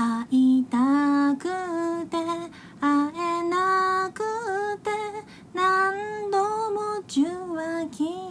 会いたくて会えなくて何度も受話器